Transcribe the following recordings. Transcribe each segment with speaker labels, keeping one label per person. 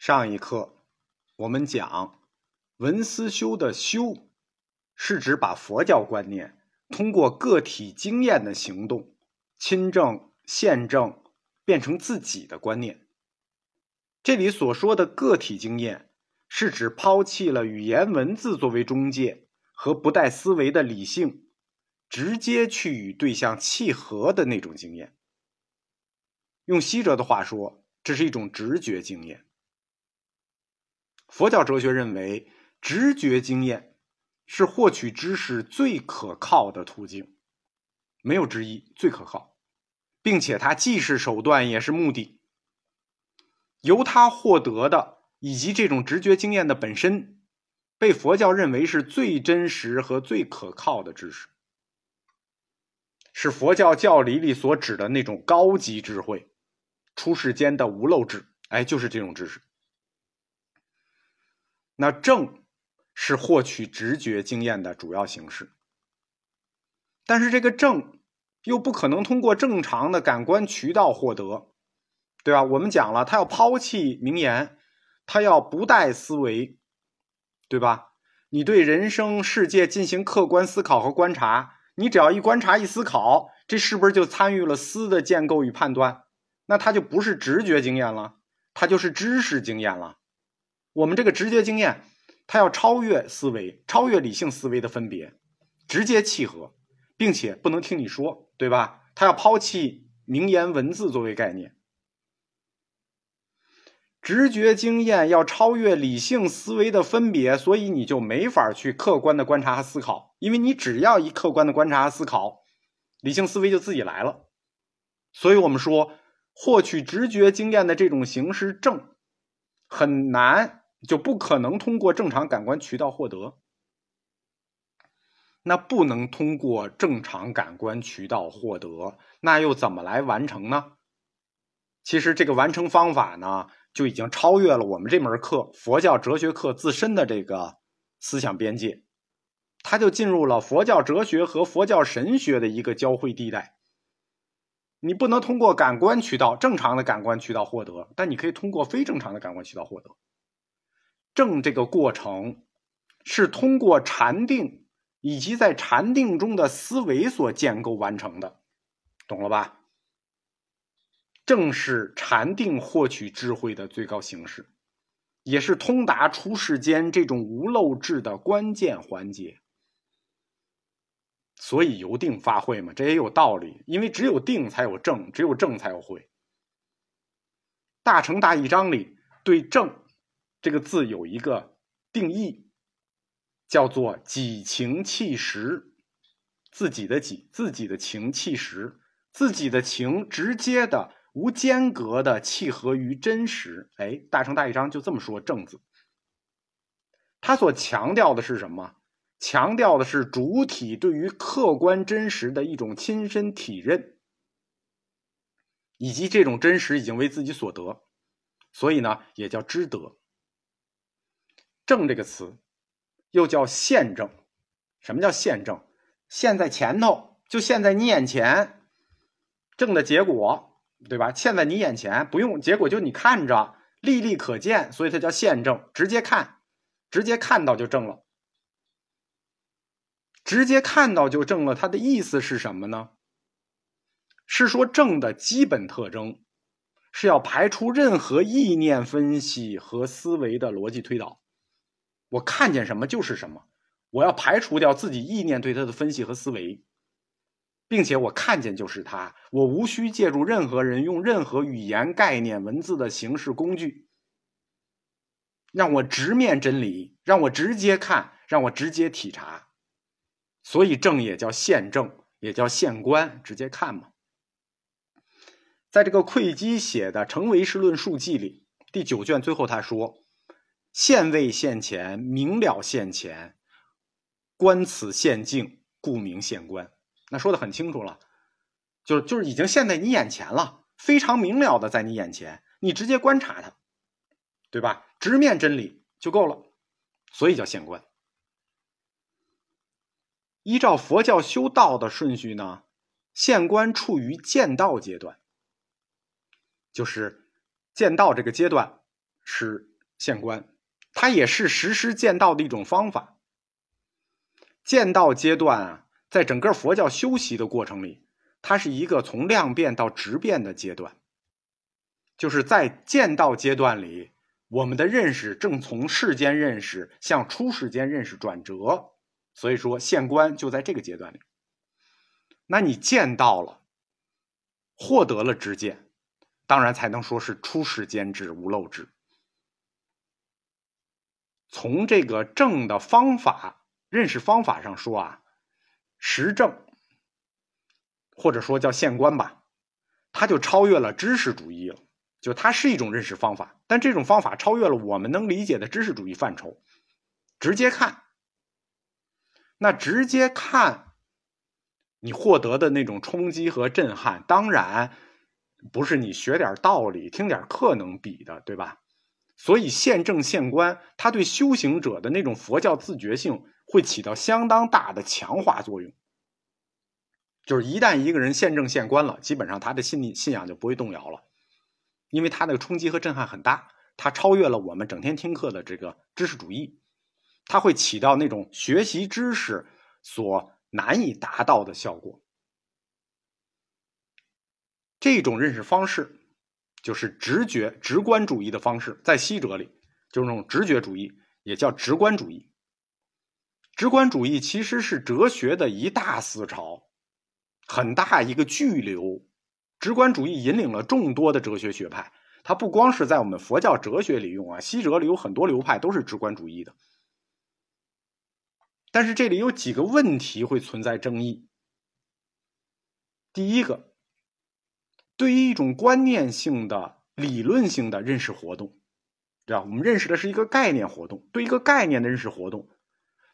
Speaker 1: 上一课我们讲文思修的修，是指把佛教观念通过个体经验的行动，亲证现证，变成自己的观念。这里所说的个体经验，是指抛弃了语言文字作为中介和不带思维的理性，直接去与对象契合的那种经验。用西哲的话说，这是一种直觉经验。佛教哲学认为，直觉经验是获取知识最可靠的途径，没有之一，最可靠，并且它既是手段也是目的。由它获得的以及这种直觉经验的本身，被佛教认为是最真实和最可靠的知识，是佛教教理里所指的那种高级智慧，出世间的无漏智。哎，就是这种知识。那正是获取直觉经验的主要形式，但是这个正又不可能通过正常的感官渠道获得，对吧？我们讲了，他要抛弃名言，他要不带思维，对吧？你对人生世界进行客观思考和观察，你只要一观察一思考，这是不是就参与了思的建构与判断？那它就不是直觉经验了，它就是知识经验了。我们这个直觉经验，它要超越思维，超越理性思维的分别，直接契合，并且不能听你说，对吧？它要抛弃名言文字作为概念，直觉经验要超越理性思维的分别，所以你就没法去客观的观察和思考，因为你只要一客观的观察和思考，理性思维就自己来了。所以我们说，获取直觉经验的这种形式正很难。就不可能通过正常感官渠道获得，那不能通过正常感官渠道获得，那又怎么来完成呢？其实这个完成方法呢，就已经超越了我们这门课佛教哲学课自身的这个思想边界，它就进入了佛教哲学和佛教神学的一个交汇地带。你不能通过感官渠道正常的感官渠道获得，但你可以通过非正常的感官渠道获得。正这个过程是通过禅定以及在禅定中的思维所建构完成的，懂了吧？正是禅定获取智慧的最高形式，也是通达出世间这种无漏智的关键环节。所以由定发慧嘛，这也有道理，因为只有定才有正，只有正才有慧。大乘大义章里对正。这个字有一个定义，叫做“己情气实”，自己的己，自己的情气实，自己的情直接的、无间隔的契合于真实。哎，大成大义章就这么说“正”字，他所强调的是什么？强调的是主体对于客观真实的一种亲身体认，以及这种真实已经为自己所得，所以呢，也叫知得。正这个词，又叫现正。什么叫现正？现在前头，就现在你眼前，正的结果，对吧？现在你眼前，不用结果，就你看着，历历可见，所以它叫现正。直接看，直接看到就正了。直接看到就正了，它的意思是什么呢？是说正的基本特征，是要排除任何意念分析和思维的逻辑推导。我看见什么就是什么，我要排除掉自己意念对它的分析和思维，并且我看见就是它，我无需借助任何人用任何语言、概念、文字的形式工具，让我直面真理，让我直接看，让我直接体察。所以正也叫现正，也叫现观，直接看嘛。在这个慧基写的《成唯识论述记》里，第九卷最后他说。现位现前，明了现前，观此现境，故名现观。那说的很清楚了，就是就是已经现在你眼前了，非常明了的在你眼前，你直接观察它，对吧？直面真理就够了，所以叫现观。依照佛教修道的顺序呢，现观处于见道阶段，就是见道这个阶段是。县官，它也是实施剑道的一种方法。剑道阶段啊，在整个佛教修习的过程里，它是一个从量变到质变的阶段。就是在剑道阶段里，我们的认识正从世间认识向出世间认识转折，所以说县官就在这个阶段里。那你见到了，获得了知见，当然才能说是出世间智无漏智。从这个正的方法认识方法上说啊，实证或者说叫县官吧，他就超越了知识主义了，就它是一种认识方法，但这种方法超越了我们能理解的知识主义范畴，直接看，那直接看。你获得的那种冲击和震撼，当然不是你学点道理、听点课能比的，对吧？所以现正现官，他对修行者的那种佛教自觉性会起到相当大的强化作用。就是一旦一个人现正现官了，基本上他的信理信仰就不会动摇了，因为他的冲击和震撼很大，他超越了我们整天听课的这个知识主义，他会起到那种学习知识所。难以达到的效果，这种认识方式就是直觉、直观主义的方式，在西哲里就是那种直觉主义，也叫直观主义。直观主义其实是哲学的一大思潮，很大一个巨流。直观主义引领了众多的哲学学派，它不光是在我们佛教哲学里用啊，西哲里有很多流派都是直观主义的。但是这里有几个问题会存在争议。第一个，对于一种观念性的、理论性的认识活动，对吧？我们认识的是一个概念活动，对一个概念的认识活动，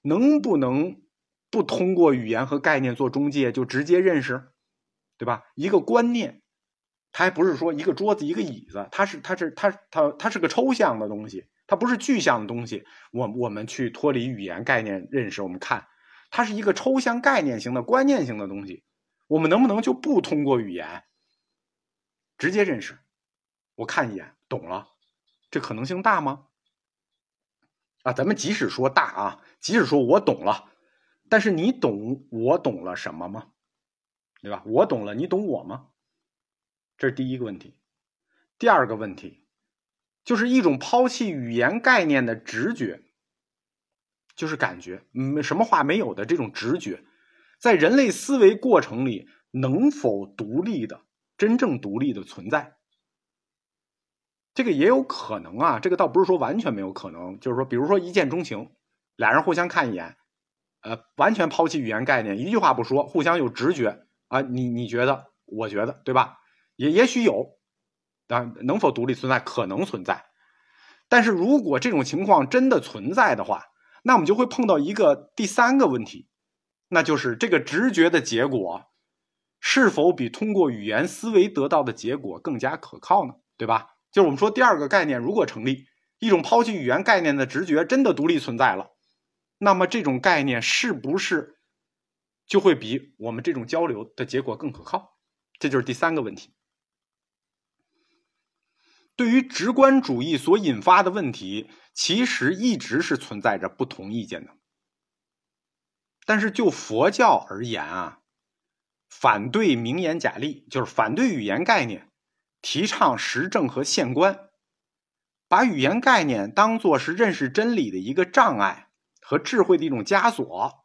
Speaker 1: 能不能不通过语言和概念做中介就直接认识，对吧？一个观念，它还不是说一个桌子、一个椅子，它是它是它它它是个抽象的东西。它不是具象的东西，我我们去脱离语言概念认识，我们看它是一个抽象概念型的观念型的东西，我们能不能就不通过语言直接认识？我看一眼懂了，这可能性大吗？啊，咱们即使说大啊，即使说我懂了，但是你懂我懂了什么吗？对吧？我懂了，你懂我吗？这是第一个问题。第二个问题。就是一种抛弃语言概念的直觉，就是感觉，嗯，什么话没有的这种直觉，在人类思维过程里能否独立的、真正独立的存在？这个也有可能啊，这个倒不是说完全没有可能，就是说，比如说一见钟情，俩人互相看一眼，呃，完全抛弃语言概念，一句话不说，互相有直觉啊，你你觉得，我觉得，对吧？也也许有。啊，能否独立存在？可能存在，但是如果这种情况真的存在的话，那我们就会碰到一个第三个问题，那就是这个直觉的结果是否比通过语言思维得到的结果更加可靠呢？对吧？就是我们说第二个概念如果成立，一种抛弃语言概念的直觉真的独立存在了，那么这种概念是不是就会比我们这种交流的结果更可靠？这就是第三个问题。对于直观主义所引发的问题，其实一直是存在着不同意见的。但是就佛教而言啊，反对名言假立，就是反对语言概念，提倡实证和现观，把语言概念当做是认识真理的一个障碍和智慧的一种枷锁。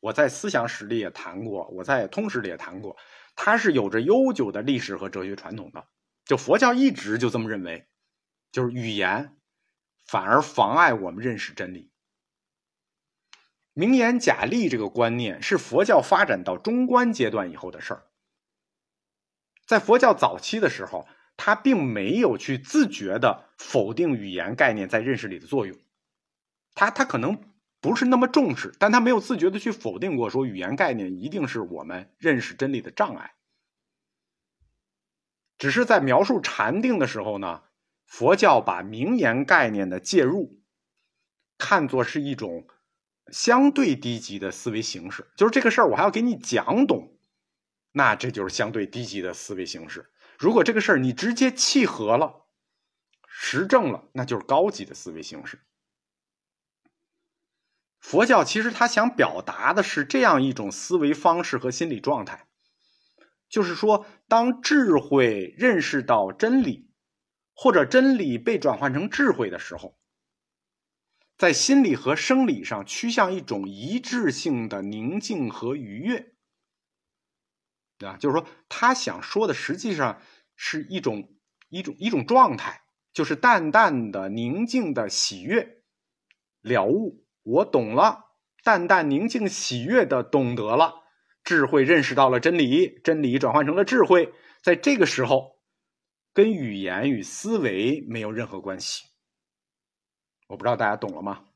Speaker 1: 我在思想史里也谈过，我在通史里也谈过，它是有着悠久的历史和哲学传统的。就佛教一直就这么认为，就是语言反而妨碍我们认识真理。名言假立这个观念是佛教发展到中观阶段以后的事儿。在佛教早期的时候，他并没有去自觉的否定语言概念在认识里的作用。他他可能不是那么重视，但他没有自觉的去否定过，说语言概念一定是我们认识真理的障碍。只是在描述禅定的时候呢，佛教把名言概念的介入看作是一种相对低级的思维形式，就是这个事儿我还要给你讲懂，那这就是相对低级的思维形式。如果这个事儿你直接契合了，实证了，那就是高级的思维形式。佛教其实他想表达的是这样一种思维方式和心理状态，就是说，当智慧认识到真理，或者真理被转换成智慧的时候，在心理和生理上趋向一种一致性的宁静和愉悦。啊，就是说，他想说的实际上是一种一种一种状态，就是淡淡的宁静的喜悦了悟。我懂了，淡淡宁静喜悦的懂得了，智慧认识到了真理，真理转换成了智慧。在这个时候，跟语言与思维没有任何关系。我不知道大家懂了吗？